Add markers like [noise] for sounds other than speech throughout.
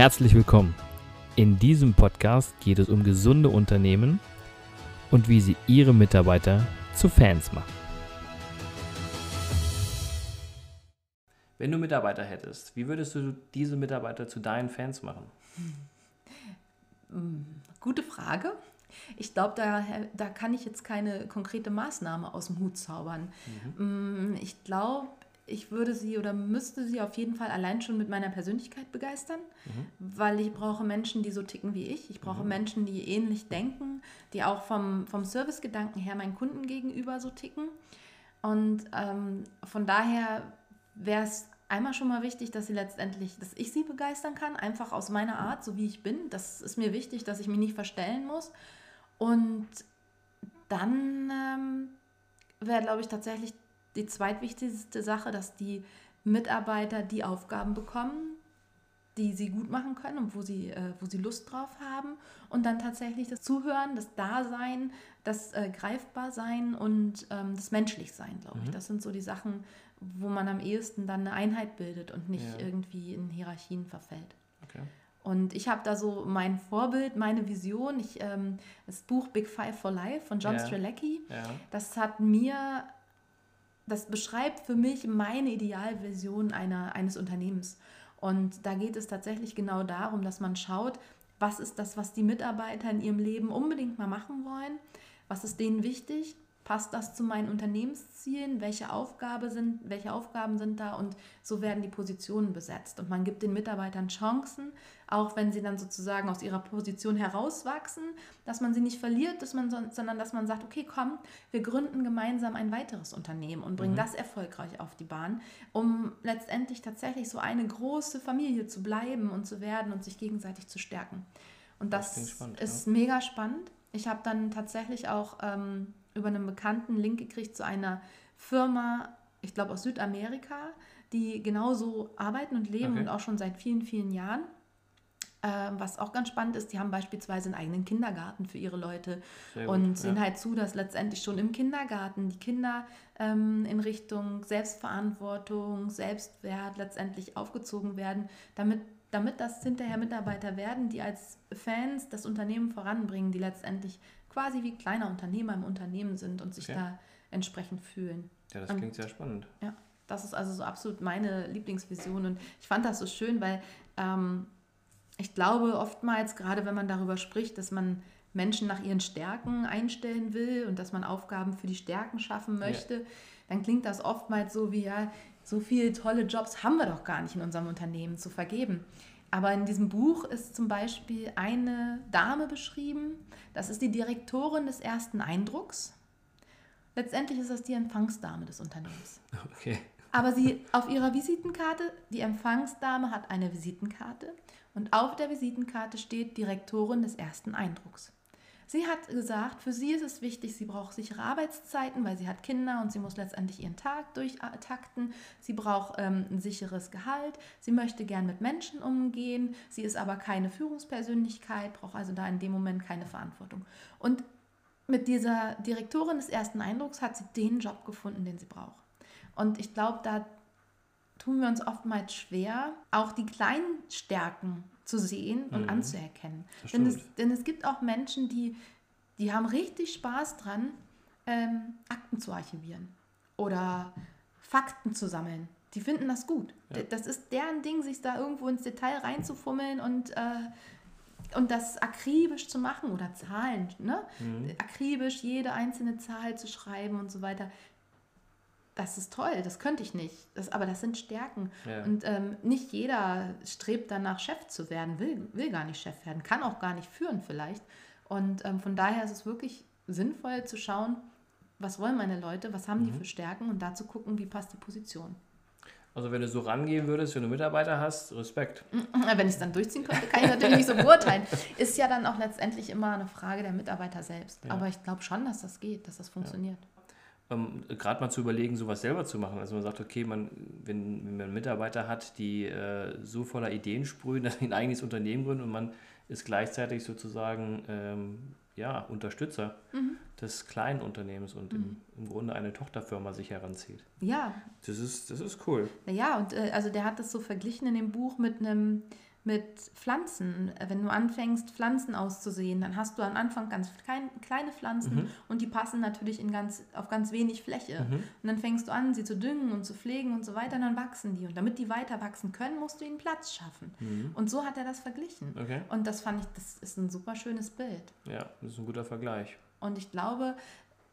Herzlich willkommen. In diesem Podcast geht es um gesunde Unternehmen und wie sie ihre Mitarbeiter zu Fans machen. Wenn du Mitarbeiter hättest, wie würdest du diese Mitarbeiter zu deinen Fans machen? Gute Frage. Ich glaube, da, da kann ich jetzt keine konkrete Maßnahme aus dem Hut zaubern. Mhm. Ich glaube, ich würde sie oder müsste sie auf jeden Fall allein schon mit meiner Persönlichkeit begeistern, mhm. weil ich brauche Menschen, die so ticken wie ich. Ich brauche mhm. Menschen, die ähnlich denken, die auch vom, vom Servicegedanken her meinen Kunden gegenüber so ticken. Und ähm, von daher wäre es einmal schon mal wichtig, dass sie letztendlich, dass ich sie begeistern kann, einfach aus meiner Art, so wie ich bin. Das ist mir wichtig, dass ich mich nicht verstellen muss. Und dann ähm, wäre, glaube ich, tatsächlich die zweitwichtigste Sache, dass die Mitarbeiter die Aufgaben bekommen, die sie gut machen können und wo sie, äh, wo sie Lust drauf haben. Und dann tatsächlich das Zuhören, das Dasein, das äh, Greifbarsein und ähm, das Menschlichsein, glaube ich. Mhm. Das sind so die Sachen, wo man am ehesten dann eine Einheit bildet und nicht ja. irgendwie in Hierarchien verfällt. Okay. Und ich habe da so mein Vorbild, meine Vision. Ich, ähm, das Buch Big Five for Life von John ja. Strzelecki, ja. das hat mir, das beschreibt für mich meine Idealvision einer, eines Unternehmens. Und da geht es tatsächlich genau darum, dass man schaut, was ist das, was die Mitarbeiter in ihrem Leben unbedingt mal machen wollen, was ist denen wichtig passt das zu meinen Unternehmenszielen, welche, Aufgabe sind, welche Aufgaben sind da und so werden die Positionen besetzt. Und man gibt den Mitarbeitern Chancen, auch wenn sie dann sozusagen aus ihrer Position herauswachsen, dass man sie nicht verliert, dass man, sondern dass man sagt, okay, komm, wir gründen gemeinsam ein weiteres Unternehmen und bringen mhm. das erfolgreich auf die Bahn, um letztendlich tatsächlich so eine große Familie zu bleiben und zu werden und sich gegenseitig zu stärken. Und das, das spannend, ist ja. mega spannend. Ich habe dann tatsächlich auch ähm, über einen bekannten Link gekriegt zu einer Firma, ich glaube aus Südamerika, die genauso arbeiten und leben okay. und auch schon seit vielen, vielen Jahren. Äh, was auch ganz spannend ist, die haben beispielsweise einen eigenen Kindergarten für ihre Leute und sehen ja. halt zu, dass letztendlich schon im Kindergarten die Kinder ähm, in Richtung Selbstverantwortung, Selbstwert letztendlich aufgezogen werden, damit, damit das hinterher Mitarbeiter werden, die als Fans das Unternehmen voranbringen, die letztendlich quasi wie kleiner Unternehmer im Unternehmen sind und sich okay. da entsprechend fühlen. Ja, das klingt sehr spannend. Ja, das ist also so absolut meine Lieblingsvision und ich fand das so schön, weil ähm, ich glaube oftmals, gerade wenn man darüber spricht, dass man Menschen nach ihren Stärken einstellen will und dass man Aufgaben für die Stärken schaffen möchte, ja. dann klingt das oftmals so wie, ja, so viele tolle Jobs haben wir doch gar nicht in unserem Unternehmen zu vergeben. Aber in diesem Buch ist zum Beispiel eine Dame beschrieben, das ist die Direktorin des ersten Eindrucks. Letztendlich ist das die Empfangsdame des Unternehmens. Okay. Aber sie auf ihrer Visitenkarte, die Empfangsdame hat eine Visitenkarte und auf der Visitenkarte steht Direktorin des ersten Eindrucks. Sie hat gesagt, für sie ist es wichtig, sie braucht sichere Arbeitszeiten, weil sie hat Kinder und sie muss letztendlich ihren Tag durchtakten. Sie braucht ähm, ein sicheres Gehalt. Sie möchte gern mit Menschen umgehen. Sie ist aber keine Führungspersönlichkeit, braucht also da in dem Moment keine Verantwortung. Und mit dieser Direktorin des ersten Eindrucks hat sie den Job gefunden, den sie braucht. Und ich glaube, da tun wir uns oftmals schwer, auch die kleinen Stärken zu sehen und mhm. anzuerkennen. Denn es, denn es gibt auch Menschen, die, die haben richtig Spaß dran, ähm, Akten zu archivieren oder Fakten zu sammeln. Die finden das gut. Ja. Das ist deren Ding, sich da irgendwo ins Detail reinzufummeln und, äh, und das akribisch zu machen oder Zahlen, ne? Mhm. akribisch jede einzelne Zahl zu schreiben und so weiter das ist toll, das könnte ich nicht. Das, aber das sind Stärken. Ja. Und ähm, nicht jeder strebt danach, Chef zu werden, will, will gar nicht Chef werden, kann auch gar nicht führen vielleicht. Und ähm, von daher ist es wirklich sinnvoll zu schauen, was wollen meine Leute, was haben mhm. die für Stärken und da zu gucken, wie passt die Position. Also wenn du so rangehen würdest, wenn du Mitarbeiter hast, Respekt. Wenn ich es dann durchziehen könnte, kann ich natürlich nicht so beurteilen. Ist ja dann auch letztendlich immer eine Frage der Mitarbeiter selbst. Ja. Aber ich glaube schon, dass das geht, dass das funktioniert. Ja ähm, gerade mal zu überlegen, sowas selber zu machen. Also man sagt, okay, man, wenn, wenn man Mitarbeiter hat, die äh, so voller Ideen sprühen, [laughs] dass sie ein eigenes Unternehmen gründen und man ist gleichzeitig sozusagen ähm, ja, Unterstützer mhm. des kleinen Unternehmens und mhm. im, im, Grunde eine Tochterfirma sich heranzieht. Ja. Das ist, das ist cool. Ja, und äh, also der hat das so verglichen in dem Buch mit einem mit Pflanzen. Wenn du anfängst, Pflanzen auszusehen, dann hast du am Anfang ganz klein, kleine Pflanzen mhm. und die passen natürlich in ganz, auf ganz wenig Fläche. Mhm. Und dann fängst du an, sie zu düngen und zu pflegen und so weiter, und dann wachsen die. Und damit die weiter wachsen können, musst du ihnen Platz schaffen. Mhm. Und so hat er das verglichen. Okay. Und das fand ich, das ist ein super schönes Bild. Ja, das ist ein guter Vergleich. Und ich glaube,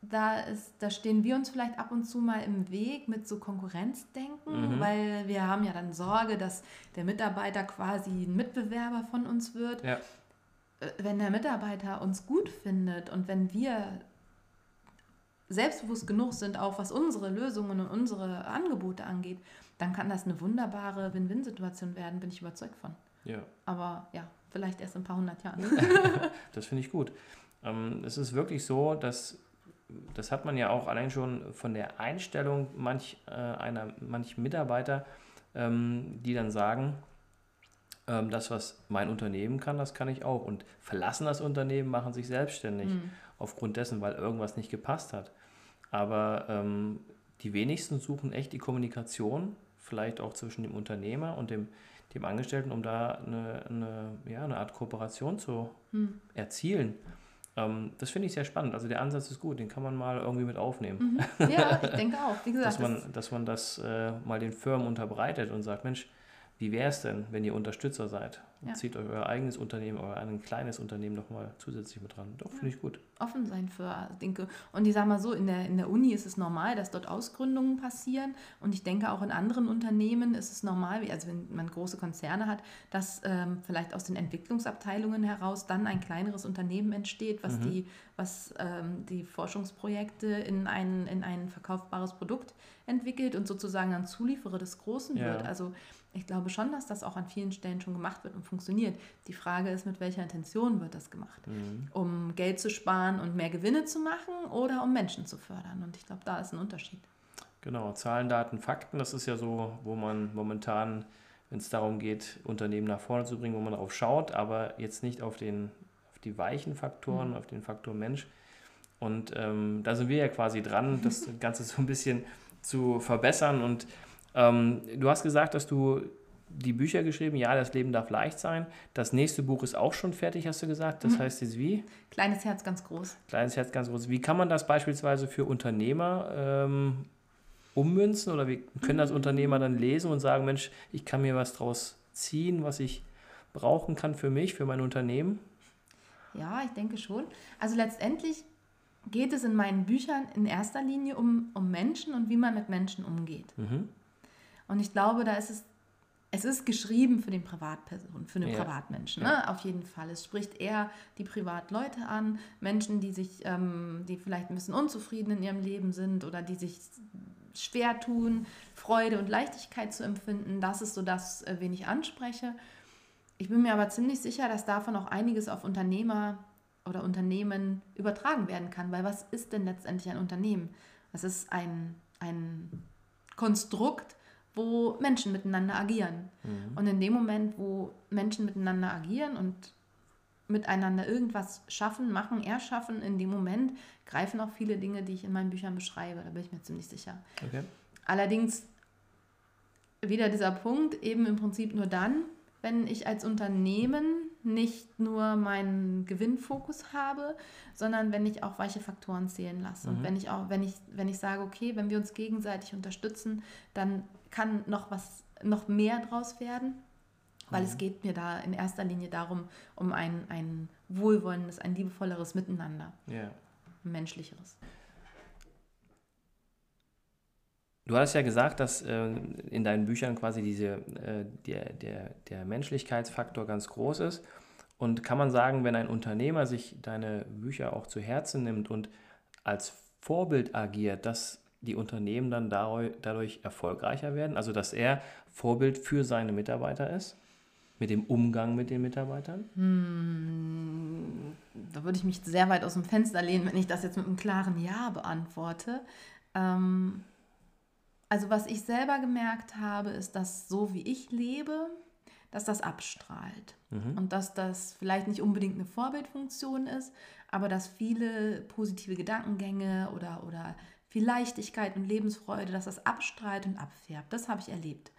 da, ist, da stehen wir uns vielleicht ab und zu mal im Weg mit so Konkurrenzdenken, mhm. weil wir haben ja dann Sorge, dass der Mitarbeiter quasi ein Mitbewerber von uns wird. Ja. Äh, wenn der Mitarbeiter uns gut findet und wenn wir selbstbewusst genug sind, auch was unsere Lösungen und unsere Angebote angeht, dann kann das eine wunderbare Win-Win-Situation werden, bin ich überzeugt von. Ja. Aber ja, vielleicht erst in ein paar hundert Jahren. [laughs] das finde ich gut. Ähm, es ist wirklich so, dass das hat man ja auch allein schon von der Einstellung manch, äh, einer, manch Mitarbeiter, ähm, die dann sagen, ähm, das, was mein Unternehmen kann, das kann ich auch. Und verlassen das Unternehmen, machen sich selbstständig mhm. aufgrund dessen, weil irgendwas nicht gepasst hat. Aber ähm, die wenigsten suchen echt die Kommunikation, vielleicht auch zwischen dem Unternehmer und dem, dem Angestellten, um da eine, eine, ja, eine Art Kooperation zu mhm. erzielen. Ähm, das finde ich sehr spannend. Also der Ansatz ist gut, den kann man mal irgendwie mit aufnehmen. Mhm. Ja, ich denke auch. Wie [laughs] gesagt, dass man, das, dass man das äh, mal den Firmen unterbreitet und sagt, Mensch, wie wäre es denn, wenn ihr Unterstützer seid? Ja. Zieht euch euer eigenes Unternehmen, euer ein kleines Unternehmen nochmal zusätzlich mit dran. Doch, ja. finde ich gut. Offen sein für Dinge. Und ich sage mal so, in der, in der Uni ist es normal, dass dort Ausgründungen passieren. Und ich denke auch in anderen Unternehmen ist es normal, also wenn man große Konzerne hat, dass ähm, vielleicht aus den Entwicklungsabteilungen heraus dann ein kleineres Unternehmen entsteht, was, mhm. die, was ähm, die Forschungsprojekte in ein, in ein verkaufbares Produkt entwickelt und sozusagen dann Zulieferer des Großen ja. wird. Also ich glaube schon, dass das auch an vielen Stellen schon gemacht wird und funktioniert. Die Frage ist, mit welcher Intention wird das gemacht? Mhm. Um Geld zu sparen und mehr Gewinne zu machen oder um Menschen zu fördern? Und ich glaube, da ist ein Unterschied. Genau, Zahlen, Daten, Fakten, das ist ja so, wo man momentan, wenn es darum geht, Unternehmen nach vorne zu bringen, wo man darauf schaut, aber jetzt nicht auf, den, auf die weichen Faktoren, mhm. auf den Faktor Mensch. Und ähm, da sind wir ja quasi dran, [laughs] das Ganze so ein bisschen zu verbessern und ähm, du hast gesagt, dass du die Bücher geschrieben, ja, das Leben darf leicht sein. Das nächste Buch ist auch schon fertig, hast du gesagt. Das mhm. heißt jetzt wie? Kleines Herz ganz groß. Kleines Herz ganz groß. Wie kann man das beispielsweise für Unternehmer ähm, ummünzen oder wie können das Unternehmer dann lesen und sagen, Mensch, ich kann mir was draus ziehen, was ich brauchen kann für mich, für mein Unternehmen? Ja, ich denke schon. Also letztendlich geht es in meinen Büchern in erster Linie um, um Menschen und wie man mit Menschen umgeht. Mhm. Und ich glaube, da ist es, es ist geschrieben für den Privatperson, für den ja. Privatmenschen, ne? Ja. auf jeden Fall. Es spricht eher die Privatleute an, Menschen, die sich, ähm, die vielleicht ein bisschen unzufrieden in ihrem Leben sind oder die sich schwer tun, Freude und Leichtigkeit zu empfinden. Das ist so das, äh, wen ich anspreche. Ich bin mir aber ziemlich sicher, dass davon auch einiges auf Unternehmer oder Unternehmen übertragen werden kann, weil was ist denn letztendlich ein Unternehmen? Es ist ein, ein Konstrukt, wo Menschen miteinander agieren. Mhm. Und in dem Moment, wo Menschen miteinander agieren und miteinander irgendwas schaffen, machen, erschaffen, in dem Moment greifen auch viele Dinge, die ich in meinen Büchern beschreibe. Da bin ich mir ziemlich sicher. Okay. Allerdings wieder dieser Punkt, eben im Prinzip nur dann, wenn ich als Unternehmen nicht nur meinen Gewinnfokus habe, sondern wenn ich auch weiche Faktoren zählen lasse. Mhm. Und wenn ich auch, wenn ich, wenn ich sage, okay, wenn wir uns gegenseitig unterstützen, dann kann noch was, noch mehr draus werden, weil mhm. es geht mir da in erster Linie darum, um ein, ein wohlwollendes, ein liebevolleres Miteinander. Ja. Ein menschlicheres. Du hast ja gesagt, dass äh, in deinen Büchern quasi diese, äh, der, der, der Menschlichkeitsfaktor ganz groß ist. Und kann man sagen, wenn ein Unternehmer sich deine Bücher auch zu Herzen nimmt und als Vorbild agiert, dass die Unternehmen dann dadurch erfolgreicher werden? Also dass er Vorbild für seine Mitarbeiter ist? Mit dem Umgang mit den Mitarbeitern? Hm, da würde ich mich sehr weit aus dem Fenster lehnen, wenn ich das jetzt mit einem klaren Ja beantworte. Ähm, also was ich selber gemerkt habe, ist, dass so wie ich lebe, dass das abstrahlt. Mhm. Und dass das vielleicht nicht unbedingt eine Vorbildfunktion ist, aber dass viele positive Gedankengänge oder, oder viel Leichtigkeit und Lebensfreude, dass das abstrahlt und abfärbt. Das habe ich erlebt.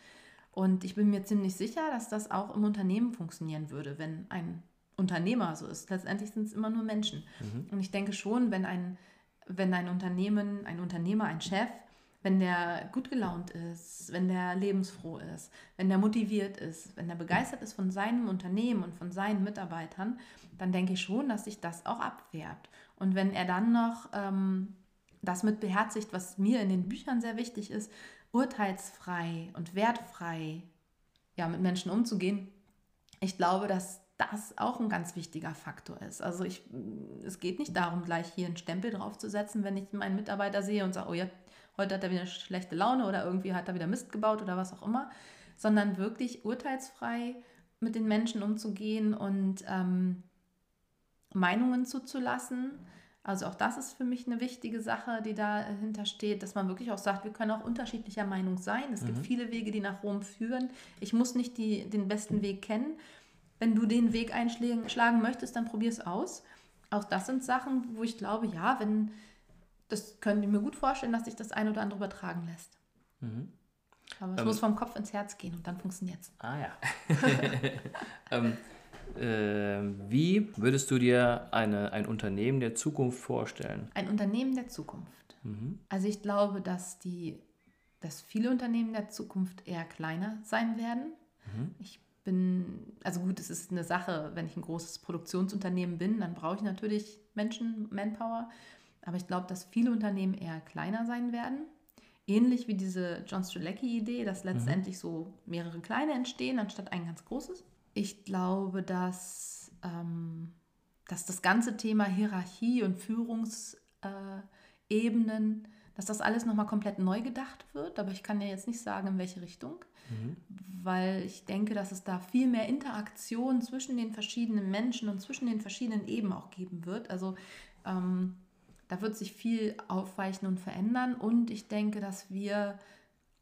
Und ich bin mir ziemlich sicher, dass das auch im Unternehmen funktionieren würde, wenn ein Unternehmer so ist. Letztendlich sind es immer nur Menschen. Mhm. Und ich denke schon, wenn ein, wenn ein Unternehmen, ein Unternehmer, ein Chef wenn der gut gelaunt ist, wenn der lebensfroh ist, wenn der motiviert ist, wenn der begeistert ist von seinem Unternehmen und von seinen Mitarbeitern, dann denke ich schon, dass sich das auch abfärbt. Und wenn er dann noch ähm, das mit beherzigt, was mir in den Büchern sehr wichtig ist, urteilsfrei und wertfrei ja, mit Menschen umzugehen, ich glaube, dass das auch ein ganz wichtiger Faktor ist. Also ich, es geht nicht darum, gleich hier einen Stempel draufzusetzen, wenn ich meinen Mitarbeiter sehe und sage, oh ja, heute hat er wieder schlechte Laune oder irgendwie hat er wieder Mist gebaut oder was auch immer, sondern wirklich urteilsfrei mit den Menschen umzugehen und ähm, Meinungen zuzulassen. Also auch das ist für mich eine wichtige Sache, die dahinter steht, dass man wirklich auch sagt, wir können auch unterschiedlicher Meinung sein. Es mhm. gibt viele Wege, die nach Rom führen. Ich muss nicht die, den besten Weg kennen. Wenn du den Weg einschlagen möchtest, dann probier es aus. Auch das sind Sachen, wo ich glaube, ja, wenn, das können die mir gut vorstellen, dass sich das ein oder andere übertragen lässt. Mhm. Aber es ähm, muss vom Kopf ins Herz gehen und dann funktioniert es. Ah ja. [laughs] ähm, äh, wie würdest du dir eine, ein Unternehmen der Zukunft vorstellen? Ein Unternehmen der Zukunft. Mhm. Also ich glaube, dass die, dass viele Unternehmen der Zukunft eher kleiner sein werden. Mhm. Ich bin, also gut, es ist eine Sache, wenn ich ein großes Produktionsunternehmen bin, dann brauche ich natürlich Menschen, Manpower. Aber ich glaube, dass viele Unternehmen eher kleiner sein werden. Ähnlich wie diese John Strzelecki-Idee, dass mhm. letztendlich mhm. so mehrere kleine entstehen, anstatt ein ganz großes. Ich glaube, dass, ähm, dass das ganze Thema Hierarchie und Führungsebenen, dass das alles nochmal komplett neu gedacht wird. Aber ich kann ja jetzt nicht sagen, in welche Richtung. Mhm. Weil ich denke, dass es da viel mehr Interaktion zwischen den verschiedenen Menschen und zwischen den verschiedenen Ebenen auch geben wird. Also ähm, da wird sich viel aufweichen und verändern. Und ich denke, dass wir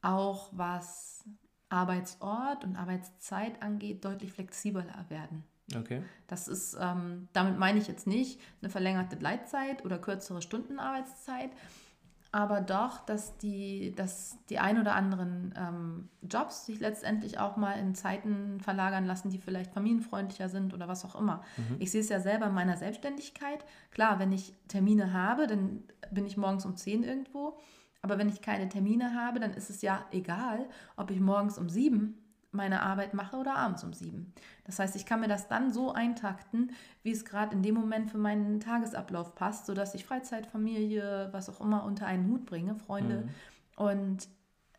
auch, was Arbeitsort und Arbeitszeit angeht, deutlich flexibler werden. Okay. Das ist, ähm, damit meine ich jetzt nicht eine verlängerte Gleitzeit oder kürzere Stundenarbeitszeit, aber doch, dass die, dass die ein oder anderen ähm, Jobs sich letztendlich auch mal in Zeiten verlagern lassen, die vielleicht familienfreundlicher sind oder was auch immer. Mhm. Ich sehe es ja selber in meiner Selbstständigkeit. Klar, wenn ich Termine habe, dann bin ich morgens um 10 irgendwo. Aber wenn ich keine Termine habe, dann ist es ja egal, ob ich morgens um 7 meine Arbeit mache oder abends um sieben. Das heißt, ich kann mir das dann so eintakten, wie es gerade in dem Moment für meinen Tagesablauf passt, sodass ich Freizeit, Familie, was auch immer unter einen Hut bringe, Freunde. Mhm. Und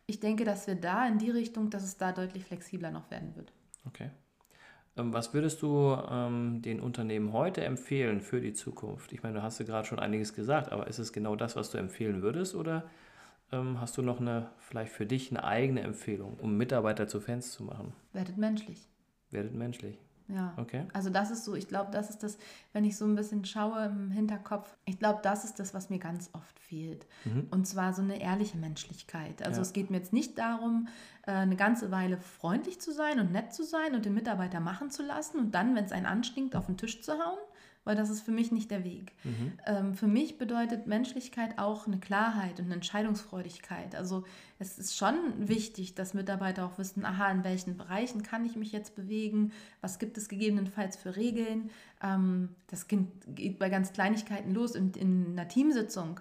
ich denke, dass wir da in die Richtung, dass es da deutlich flexibler noch werden wird. Okay. Ähm, was würdest du ähm, den Unternehmen heute empfehlen für die Zukunft? Ich meine, du hast ja gerade schon einiges gesagt, aber ist es genau das, was du empfehlen würdest oder hast du noch eine, vielleicht für dich eine eigene Empfehlung, um Mitarbeiter zu Fans zu machen? Werdet menschlich. Werdet menschlich. Ja. Okay. Also das ist so, ich glaube, das ist das, wenn ich so ein bisschen schaue im Hinterkopf, ich glaube, das ist das, was mir ganz oft fehlt. Mhm. Und zwar so eine ehrliche Menschlichkeit. Also ja. es geht mir jetzt nicht darum, äh, eine ganze Weile freundlich zu sein und nett zu sein und den Mitarbeiter machen zu lassen und dann, wenn es einen anstinkt, auf den Tisch zu hauen, weil das ist für mich nicht der Weg. Mhm. Ähm, für mich bedeutet Menschlichkeit auch eine Klarheit und eine Entscheidungsfreudigkeit. Also es ist schon wichtig, dass Mitarbeiter auch wissen, aha, in welchen Bereichen kann ich mich jetzt bewegen, was gibt es gegebenenfalls für Regeln. Ähm, das geht bei ganz Kleinigkeiten los in, in einer Teamsitzung.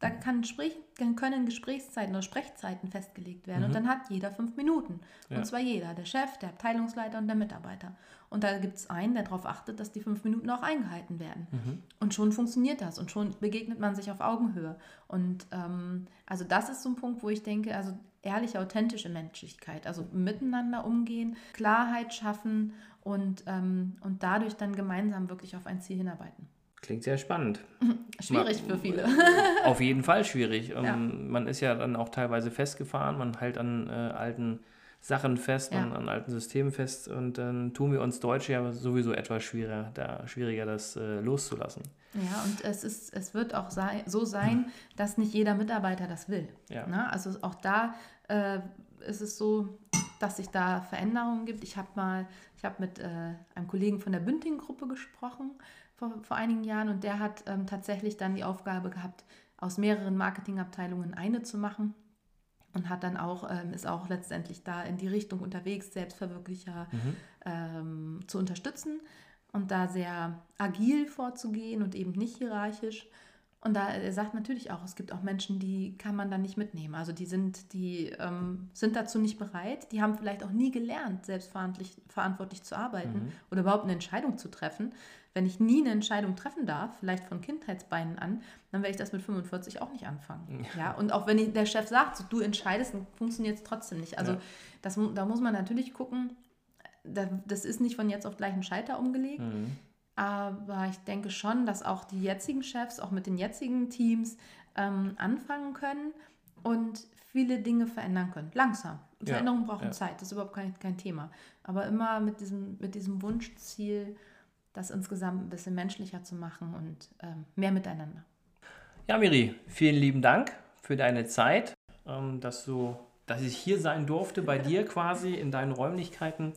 Da kann Sprich, können Gesprächszeiten oder Sprechzeiten festgelegt werden. Mhm. Und dann hat jeder fünf Minuten. Ja. Und zwar jeder, der Chef, der Abteilungsleiter und der Mitarbeiter. Und da gibt es einen, der darauf achtet, dass die fünf Minuten auch eingehalten werden. Mhm. Und schon funktioniert das und schon begegnet man sich auf Augenhöhe. Und ähm, also das ist so ein Punkt, wo ich denke, also ehrliche, authentische Menschlichkeit, also miteinander umgehen, Klarheit schaffen und, ähm, und dadurch dann gemeinsam wirklich auf ein Ziel hinarbeiten. Klingt sehr spannend. [laughs] Schwierig man, für viele. [laughs] Auf jeden Fall schwierig. Ja. Ähm, man ist ja dann auch teilweise festgefahren, man hält an äh, alten Sachen fest, ja. an alten Systemen fest und dann tun wir uns Deutsche ja sowieso etwas schwieriger, da, schwieriger das äh, loszulassen. Ja, und es, ist, es wird auch sei, so sein, [laughs] dass nicht jeder Mitarbeiter das will. Ja. Ne? Also auch da äh, ist es so, dass sich da Veränderungen gibt. Ich habe mal, ich habe mit äh, einem Kollegen von der Bünding-Gruppe gesprochen vor, vor einigen Jahren und der hat ähm, tatsächlich dann die Aufgabe gehabt, aus mehreren Marketingabteilungen eine zu machen. und hat dann auch, ähm, ist auch letztendlich da in die Richtung unterwegs, Selbstverwirklicher mhm. ähm, zu unterstützen und da sehr agil vorzugehen und eben nicht hierarchisch. Und da er sagt natürlich auch, es gibt auch Menschen, die kann man dann nicht mitnehmen. Also die sind, die ähm, sind dazu nicht bereit, die haben vielleicht auch nie gelernt, selbstverantwortlich verantwortlich zu arbeiten mhm. oder überhaupt eine Entscheidung zu treffen. Wenn ich nie eine Entscheidung treffen darf, vielleicht von Kindheitsbeinen an, dann werde ich das mit 45 auch nicht anfangen. Ja, ja und auch wenn der Chef sagt, du entscheidest, dann funktioniert es trotzdem nicht. Also ja. das, da muss man natürlich gucken, das ist nicht von jetzt auf gleich ein Scheiter umgelegt. Mhm. Aber ich denke schon, dass auch die jetzigen Chefs, auch mit den jetzigen Teams, ähm, anfangen können und viele Dinge verändern können. Langsam. Ja, Veränderungen brauchen ja. Zeit, das ist überhaupt kein, kein Thema. Aber immer mit diesem, mit diesem Wunschziel, das insgesamt ein bisschen menschlicher zu machen und ähm, mehr miteinander. Ja, Miri, vielen lieben Dank für deine Zeit, ähm, dass du, dass ich hier sein durfte bei dir quasi in deinen Räumlichkeiten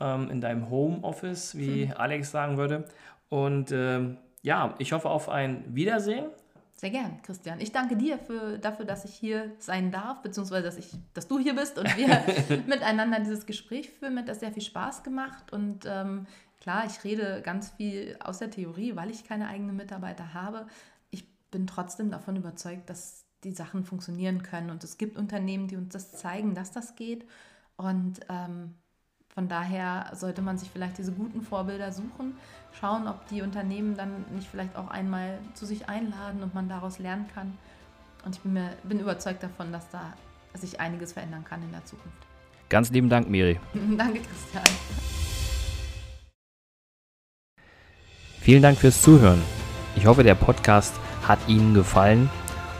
ähm, in deinem Homeoffice, wie mhm. Alex sagen würde. Und ähm, ja, ich hoffe auf ein Wiedersehen. Sehr gern, Christian. Ich danke dir für, dafür, dass ich hier sein darf, beziehungsweise dass, ich, dass du hier bist und wir [laughs] miteinander dieses Gespräch führen. Mir hat das sehr viel Spaß gemacht. Und ähm, klar, ich rede ganz viel aus der Theorie, weil ich keine eigenen Mitarbeiter habe. Ich bin trotzdem davon überzeugt, dass die Sachen funktionieren können. Und es gibt Unternehmen, die uns das zeigen, dass das geht. Und ähm, von daher sollte man sich vielleicht diese guten Vorbilder suchen, schauen, ob die Unternehmen dann nicht vielleicht auch einmal zu sich einladen und man daraus lernen kann. Und ich bin, mir, bin überzeugt davon, dass da sich einiges verändern kann in der Zukunft. Ganz lieben Dank, Miri. [laughs] Danke, Christian. Vielen Dank fürs Zuhören. Ich hoffe, der Podcast hat Ihnen gefallen